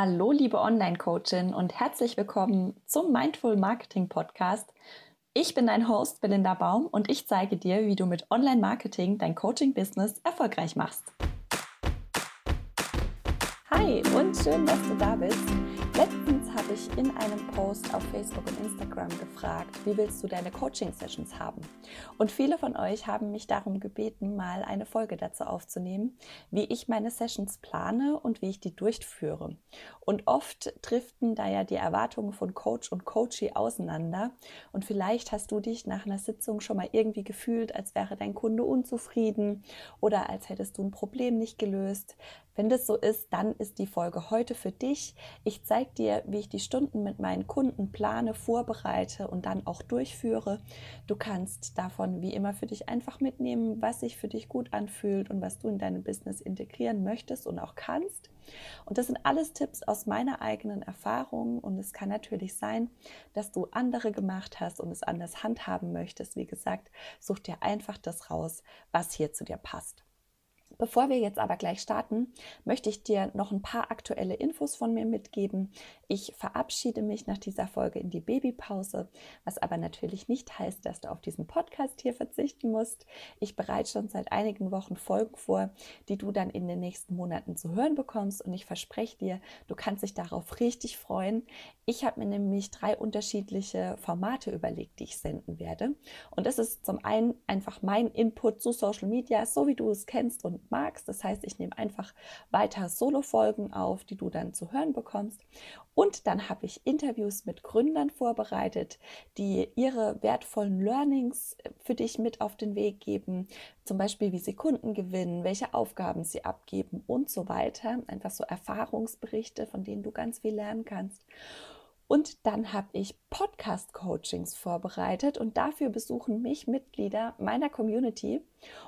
Hallo, liebe Online-Coachin und herzlich willkommen zum Mindful Marketing Podcast. Ich bin dein Host Belinda Baum und ich zeige dir, wie du mit Online-Marketing dein Coaching-Business erfolgreich machst. Hi und schön, dass du da bist. Letztens habe ich in einem Post auf Facebook und Instagram gefragt, wie willst du deine Coaching-Sessions haben? Und viele von euch haben mich darum gebeten, mal eine Folge dazu aufzunehmen, wie ich meine Sessions plane und wie ich die durchführe. Und oft driften da ja die Erwartungen von Coach und Coachee auseinander. Und vielleicht hast du dich nach einer Sitzung schon mal irgendwie gefühlt, als wäre dein Kunde unzufrieden oder als hättest du ein Problem nicht gelöst. Wenn das so ist, dann ist die Folge heute für dich. Ich zeige dir, wie ich die Stunden mit meinen Kunden plane, vorbereite und dann auch durchführe. Du kannst davon wie immer für dich einfach mitnehmen, was sich für dich gut anfühlt und was du in deinem Business integrieren möchtest und auch kannst. Und das sind alles Tipps aus meiner eigenen Erfahrung und es kann natürlich sein, dass du andere gemacht hast und es anders handhaben möchtest. Wie gesagt, such dir einfach das raus, was hier zu dir passt. Bevor wir jetzt aber gleich starten, möchte ich dir noch ein paar aktuelle Infos von mir mitgeben. Ich verabschiede mich nach dieser Folge in die Babypause, was aber natürlich nicht heißt, dass du auf diesen Podcast hier verzichten musst. Ich bereite schon seit einigen Wochen Folgen vor, die du dann in den nächsten Monaten zu hören bekommst und ich verspreche dir, du kannst dich darauf richtig freuen. Ich habe mir nämlich drei unterschiedliche Formate überlegt, die ich senden werde. Und das ist zum einen einfach mein Input zu Social Media, so wie du es kennst und magst. Das heißt, ich nehme einfach weiter Solo-Folgen auf, die du dann zu hören bekommst. Und dann habe ich Interviews mit Gründern vorbereitet, die ihre wertvollen Learnings für dich mit auf den Weg geben. Zum Beispiel, wie sie Kunden gewinnen, welche Aufgaben sie abgeben und so weiter. Einfach so Erfahrungsberichte, von denen du ganz viel lernen kannst. Und dann habe ich Podcast-Coachings vorbereitet und dafür besuchen mich Mitglieder meiner Community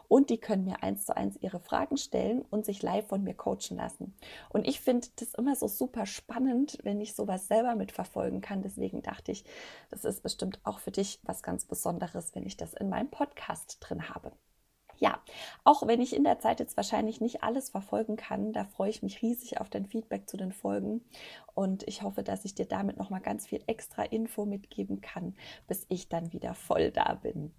und die können mir eins zu eins ihre Fragen stellen und sich live von mir coachen lassen. Und ich finde das immer so super spannend, wenn ich sowas selber mitverfolgen kann. Deswegen dachte ich, das ist bestimmt auch für dich was ganz Besonderes, wenn ich das in meinem Podcast drin habe ja, auch wenn ich in der Zeit jetzt wahrscheinlich nicht alles verfolgen kann, da freue ich mich riesig auf dein Feedback zu den Folgen und ich hoffe, dass ich dir damit noch mal ganz viel extra Info mitgeben kann, bis ich dann wieder voll da bin.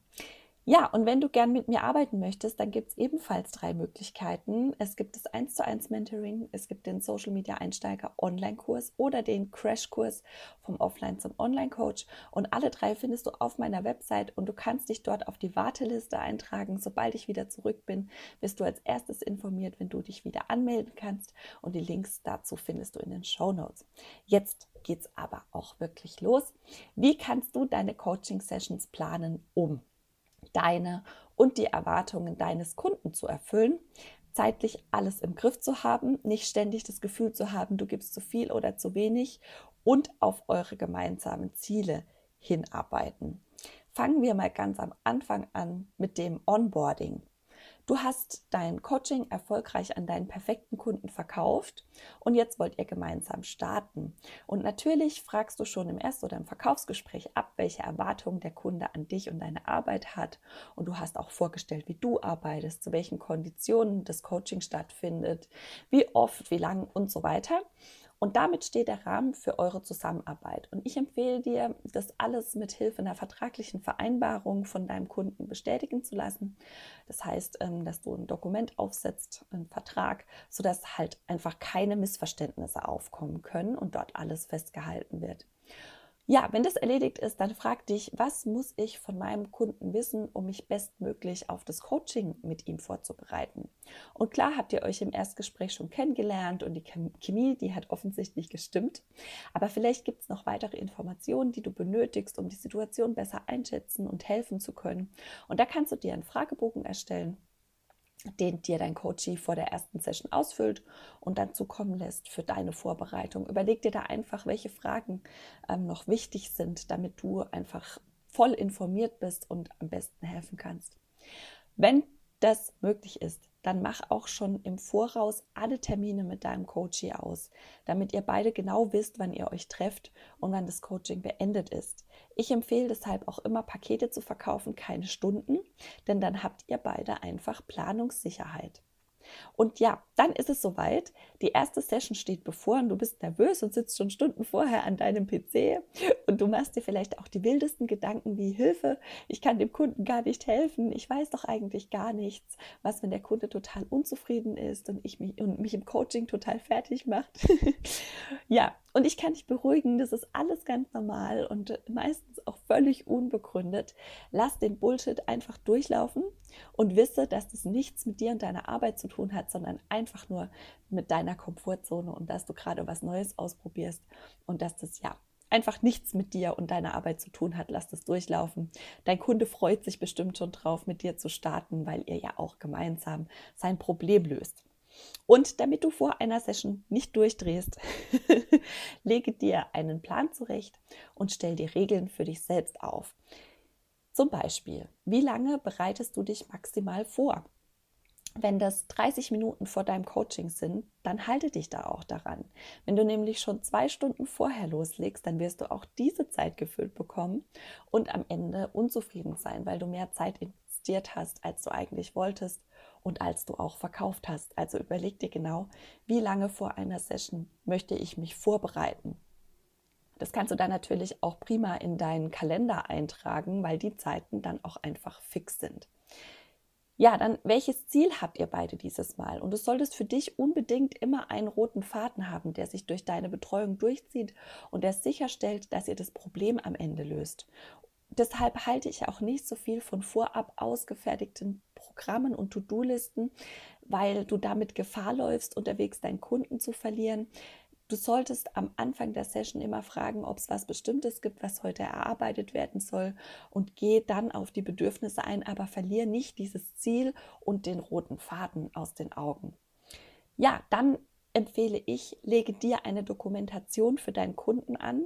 Ja, und wenn du gern mit mir arbeiten möchtest, dann gibt es ebenfalls drei Möglichkeiten. Es gibt das 1 zu 1 Mentoring, es gibt den Social Media Einsteiger Online-Kurs oder den Crash-Kurs vom Offline zum Online-Coach. Und alle drei findest du auf meiner Website und du kannst dich dort auf die Warteliste eintragen. Sobald ich wieder zurück bin, wirst du als erstes informiert, wenn du dich wieder anmelden kannst. Und die Links dazu findest du in den Show Notes. Jetzt geht's aber auch wirklich los. Wie kannst du deine Coaching-Sessions planen, um deine und die Erwartungen deines Kunden zu erfüllen, zeitlich alles im Griff zu haben, nicht ständig das Gefühl zu haben, du gibst zu viel oder zu wenig und auf eure gemeinsamen Ziele hinarbeiten. Fangen wir mal ganz am Anfang an mit dem Onboarding. Du hast dein Coaching erfolgreich an deinen perfekten Kunden verkauft und jetzt wollt ihr gemeinsam starten. Und natürlich fragst du schon im Erst- oder im Verkaufsgespräch ab, welche Erwartungen der Kunde an dich und deine Arbeit hat. Und du hast auch vorgestellt, wie du arbeitest, zu welchen Konditionen das Coaching stattfindet, wie oft, wie lang und so weiter. Und damit steht der Rahmen für eure Zusammenarbeit. Und ich empfehle dir, das alles mit Hilfe einer vertraglichen Vereinbarung von deinem Kunden bestätigen zu lassen. Das heißt, ähm, dass du ein Dokument aufsetzt, einen Vertrag, sodass halt einfach keine Missverständnisse aufkommen können und dort alles festgehalten wird. Ja, wenn das erledigt ist, dann frag dich, was muss ich von meinem Kunden wissen, um mich bestmöglich auf das Coaching mit ihm vorzubereiten? Und klar habt ihr euch im Erstgespräch schon kennengelernt und die Chemie, die hat offensichtlich gestimmt. Aber vielleicht gibt es noch weitere Informationen, die du benötigst, um die Situation besser einschätzen und helfen zu können. Und da kannst du dir einen Fragebogen erstellen den dir dein Coachie vor der ersten Session ausfüllt und dann zukommen lässt für deine Vorbereitung. Überleg dir da einfach, welche Fragen ähm, noch wichtig sind, damit du einfach voll informiert bist und am besten helfen kannst. Wenn das möglich ist, dann mach auch schon im Voraus alle Termine mit deinem Coachie aus, damit ihr beide genau wisst, wann ihr euch trefft und wann das Coaching beendet ist. Ich empfehle deshalb auch immer Pakete zu verkaufen, keine Stunden, denn dann habt ihr beide einfach Planungssicherheit. Und ja, dann ist es soweit. Die erste Session steht bevor und du bist nervös und sitzt schon Stunden vorher an deinem PC und du machst dir vielleicht auch die wildesten Gedanken wie Hilfe, ich kann dem Kunden gar nicht helfen, ich weiß doch eigentlich gar nichts. Was, wenn der Kunde total unzufrieden ist und, ich mich, und mich im Coaching total fertig macht? ja, und ich kann dich beruhigen, das ist alles ganz normal und meistens auch völlig unbegründet. Lass den Bullshit einfach durchlaufen und wisse, dass das nichts mit dir und deiner Arbeit zu tun hat, sondern einfach nur mit deiner Komfortzone und dass du gerade was Neues ausprobierst und dass das ja einfach nichts mit dir und deiner Arbeit zu tun hat. Lass das durchlaufen. Dein Kunde freut sich bestimmt schon drauf, mit dir zu starten, weil ihr ja auch gemeinsam sein Problem löst. Und damit du vor einer Session nicht durchdrehst, lege dir einen Plan zurecht und stell dir Regeln für dich selbst auf. Zum Beispiel, wie lange bereitest du dich maximal vor? Wenn das 30 Minuten vor deinem Coaching sind, dann halte dich da auch daran. Wenn du nämlich schon zwei Stunden vorher loslegst, dann wirst du auch diese Zeit gefüllt bekommen und am Ende unzufrieden sein, weil du mehr Zeit investiert hast, als du eigentlich wolltest und als du auch verkauft hast. Also überleg dir genau, wie lange vor einer Session möchte ich mich vorbereiten. Das kannst du dann natürlich auch prima in deinen Kalender eintragen, weil die Zeiten dann auch einfach fix sind. Ja, dann welches Ziel habt ihr beide dieses Mal? Und du solltest für dich unbedingt immer einen roten Faden haben, der sich durch deine Betreuung durchzieht und der sicherstellt, dass ihr das Problem am Ende löst deshalb halte ich auch nicht so viel von vorab ausgefertigten Programmen und To-Do-Listen, weil du damit Gefahr läufst, unterwegs deinen Kunden zu verlieren. Du solltest am Anfang der Session immer fragen, ob es was Bestimmtes gibt, was heute erarbeitet werden soll und geh dann auf die Bedürfnisse ein, aber verliere nicht dieses Ziel und den roten Faden aus den Augen. Ja, dann empfehle ich, lege dir eine Dokumentation für deinen Kunden an,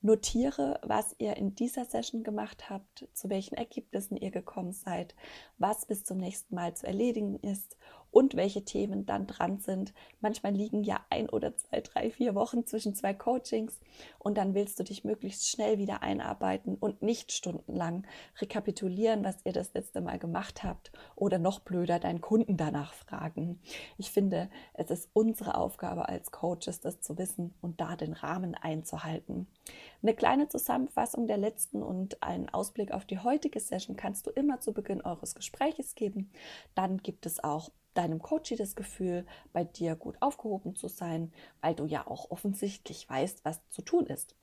notiere, was ihr in dieser Session gemacht habt, zu welchen Ergebnissen ihr gekommen seid, was bis zum nächsten Mal zu erledigen ist und welche Themen dann dran sind. Manchmal liegen ja ein oder zwei, drei, vier Wochen zwischen zwei Coachings und dann willst du dich möglichst schnell wieder einarbeiten und nicht stundenlang rekapitulieren, was ihr das letzte Mal gemacht habt oder noch blöder deinen Kunden danach fragen. Ich finde, es ist unsere Aufgabe als Coaches, das zu wissen und da den Rahmen einzuhalten. Eine kleine Zusammenfassung der letzten und einen Ausblick auf die heutige Session kannst du immer zu Beginn eures Gespräches geben. Dann gibt es auch deinem Coach das Gefühl, bei dir gut aufgehoben zu sein, weil du ja auch offensichtlich weißt, was zu tun ist.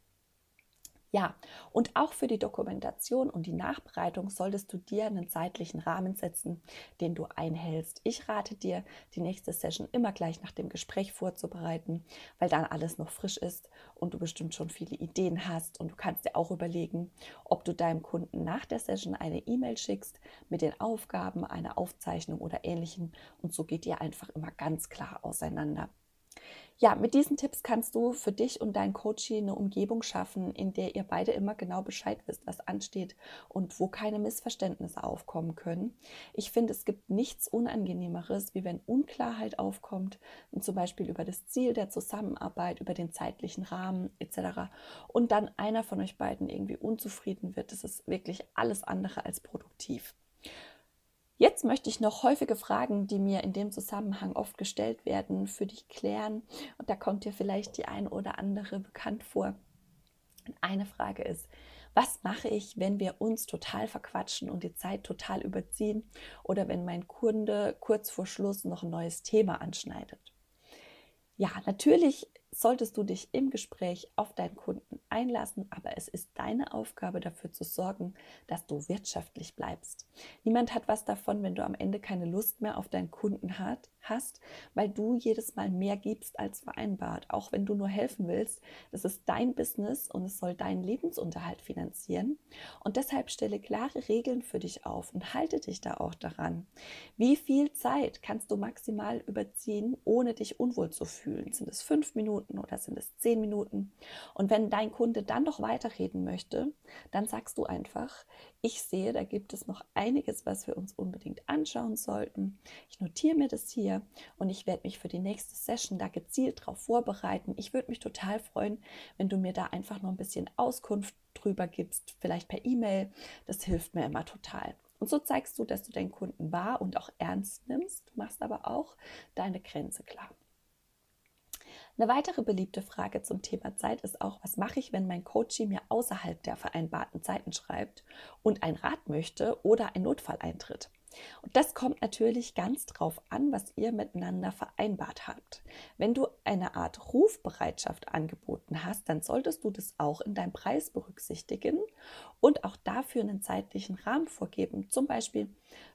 Ja, und auch für die Dokumentation und die Nachbereitung solltest du dir einen zeitlichen Rahmen setzen, den du einhältst. Ich rate dir, die nächste Session immer gleich nach dem Gespräch vorzubereiten, weil dann alles noch frisch ist und du bestimmt schon viele Ideen hast. Und du kannst dir auch überlegen, ob du deinem Kunden nach der Session eine E-Mail schickst mit den Aufgaben, einer Aufzeichnung oder ähnlichem. Und so geht ihr einfach immer ganz klar auseinander. Ja, mit diesen Tipps kannst du für dich und dein Coachie eine Umgebung schaffen, in der ihr beide immer genau Bescheid wisst, was ansteht und wo keine Missverständnisse aufkommen können. Ich finde, es gibt nichts Unangenehmeres, wie wenn Unklarheit aufkommt, zum Beispiel über das Ziel der Zusammenarbeit, über den zeitlichen Rahmen etc. Und dann einer von euch beiden irgendwie unzufrieden wird. Das ist wirklich alles andere als produktiv. Jetzt möchte ich noch häufige Fragen, die mir in dem Zusammenhang oft gestellt werden, für dich klären. Und da kommt dir vielleicht die eine oder andere bekannt vor. Eine Frage ist, was mache ich, wenn wir uns total verquatschen und die Zeit total überziehen oder wenn mein Kunde kurz vor Schluss noch ein neues Thema anschneidet? Ja, natürlich solltest du dich im Gespräch auf deinen Kunden einlassen, aber es ist deine Aufgabe dafür zu sorgen, dass du wirtschaftlich bleibst. Niemand hat was davon, wenn du am Ende keine Lust mehr auf deinen Kunden hat, hast, weil du jedes Mal mehr gibst als vereinbart, auch wenn du nur helfen willst. Das ist dein Business und es soll deinen Lebensunterhalt finanzieren. Und deshalb stelle klare Regeln für dich auf und halte dich da auch daran. Wie viel Zeit kannst du maximal überziehen, ohne dich unwohl zu fühlen? Sind es fünf Minuten oder sind es zehn Minuten? Und wenn dein Kunde dann noch weiterreden möchte, dann sagst du einfach, ich sehe, da gibt es noch einiges, was wir uns unbedingt anschauen sollten. Ich notiere mir das hier und ich werde mich für die nächste Session da gezielt darauf vorbereiten. Ich würde mich total freuen, wenn du mir da einfach noch ein bisschen Auskunft drüber gibst, vielleicht per E-Mail. Das hilft mir immer total. Und so zeigst du, dass du deinen Kunden wahr und auch ernst nimmst, du machst aber auch deine Grenze klar. Eine weitere beliebte Frage zum Thema Zeit ist auch, was mache ich, wenn mein Coachie mir außerhalb der vereinbarten Zeiten schreibt und ein Rat möchte oder ein Notfall eintritt? Und das kommt natürlich ganz drauf an, was ihr miteinander vereinbart habt. Wenn du eine Art Rufbereitschaft angeboten hast, dann solltest du das auch in deinem Preis berücksichtigen und auch dafür einen zeitlichen Rahmen vorgeben. Zum Beispiel,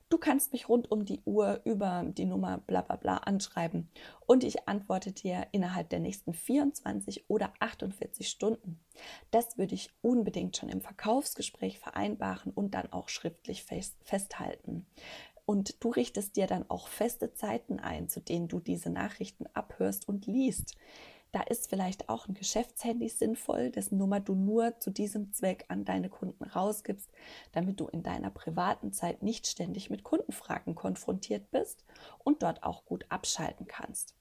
du kannst mich rund um die Uhr über die Nummer bla bla bla anschreiben und ich antworte dir innerhalb der nächsten 24 oder 48 Stunden. Das würde ich unbedingt schon im Verkaufsgespräch vereinbaren und dann auch schriftlich fest, festhalten. Und du richtest dir dann auch feste Zeiten ein, zu denen du diese Nachrichten abhörst und liest. Da ist vielleicht auch ein Geschäftshandy sinnvoll, dessen Nummer du nur zu diesem Zweck an deine Kunden rausgibst, damit du in deiner privaten Zeit nicht ständig mit Kundenfragen konfrontiert bist und dort auch gut abschalten kannst.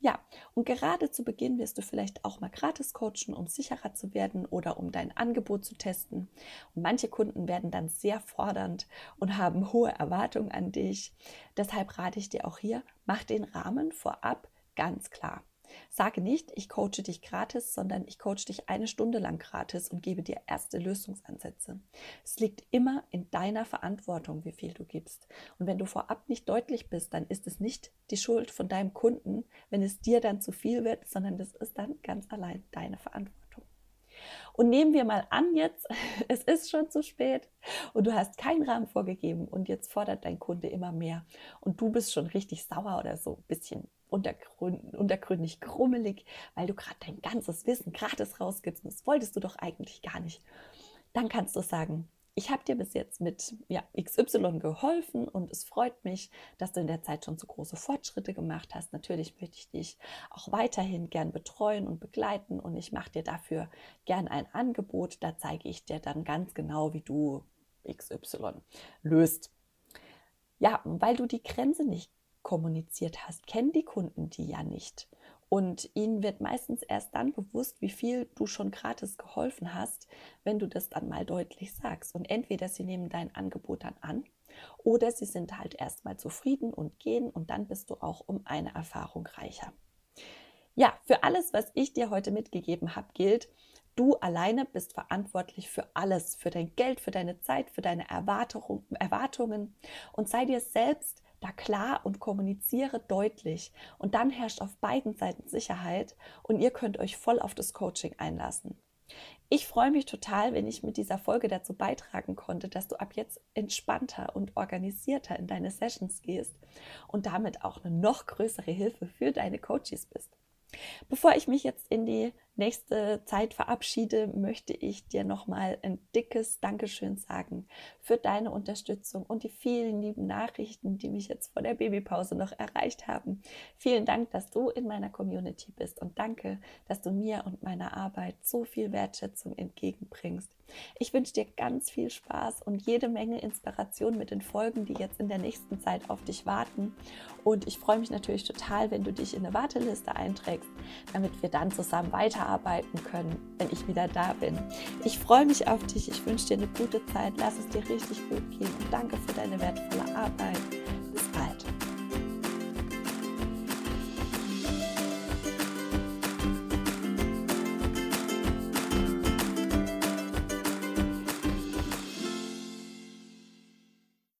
Ja, und gerade zu Beginn wirst du vielleicht auch mal gratis coachen, um sicherer zu werden oder um dein Angebot zu testen. Und manche Kunden werden dann sehr fordernd und haben hohe Erwartungen an dich. Deshalb rate ich dir auch hier, mach den Rahmen vorab ganz klar. Sage nicht, ich coache dich gratis, sondern ich coache dich eine Stunde lang gratis und gebe dir erste Lösungsansätze. Es liegt immer in deiner Verantwortung, wie viel du gibst. Und wenn du vorab nicht deutlich bist, dann ist es nicht die Schuld von deinem Kunden, wenn es dir dann zu viel wird, sondern das ist dann ganz allein deine Verantwortung. Und nehmen wir mal an jetzt, es ist schon zu spät und du hast keinen Rahmen vorgegeben und jetzt fordert dein Kunde immer mehr und du bist schon richtig sauer oder so ein bisschen untergründig krummelig, weil du gerade dein ganzes Wissen gratis rausgibst das wolltest du doch eigentlich gar nicht. Dann kannst du sagen, ich habe dir bis jetzt mit ja, XY geholfen und es freut mich, dass du in der Zeit schon so große Fortschritte gemacht hast. Natürlich möchte ich dich auch weiterhin gern betreuen und begleiten und ich mache dir dafür gern ein Angebot. Da zeige ich dir dann ganz genau, wie du XY löst. Ja, weil du die Grenze nicht kommuniziert hast, kennen die Kunden die ja nicht. Und ihnen wird meistens erst dann bewusst, wie viel du schon gratis geholfen hast, wenn du das dann mal deutlich sagst. Und entweder sie nehmen dein Angebot dann an oder sie sind halt erstmal zufrieden und gehen und dann bist du auch um eine Erfahrung reicher. Ja, für alles, was ich dir heute mitgegeben habe, gilt, du alleine bist verantwortlich für alles, für dein Geld, für deine Zeit, für deine Erwartungen und sei dir selbst da klar und kommuniziere deutlich. Und dann herrscht auf beiden Seiten Sicherheit und ihr könnt euch voll auf das Coaching einlassen. Ich freue mich total, wenn ich mit dieser Folge dazu beitragen konnte, dass du ab jetzt entspannter und organisierter in deine Sessions gehst und damit auch eine noch größere Hilfe für deine Coaches bist. Bevor ich mich jetzt in die nächste Zeit verabschiede, möchte ich dir nochmal ein dickes Dankeschön sagen für deine Unterstützung und die vielen lieben Nachrichten, die mich jetzt vor der Babypause noch erreicht haben. Vielen Dank, dass du in meiner Community bist und danke, dass du mir und meiner Arbeit so viel Wertschätzung entgegenbringst. Ich wünsche dir ganz viel Spaß und jede Menge Inspiration mit den Folgen, die jetzt in der nächsten Zeit auf dich warten. Und ich freue mich natürlich total, wenn du dich in eine Warteliste einträgst, damit wir dann zusammen weiterarbeiten können, wenn ich wieder da bin. Ich freue mich auf dich. Ich wünsche dir eine gute Zeit. Lass es dir richtig gut gehen und danke für deine wertvolle Arbeit.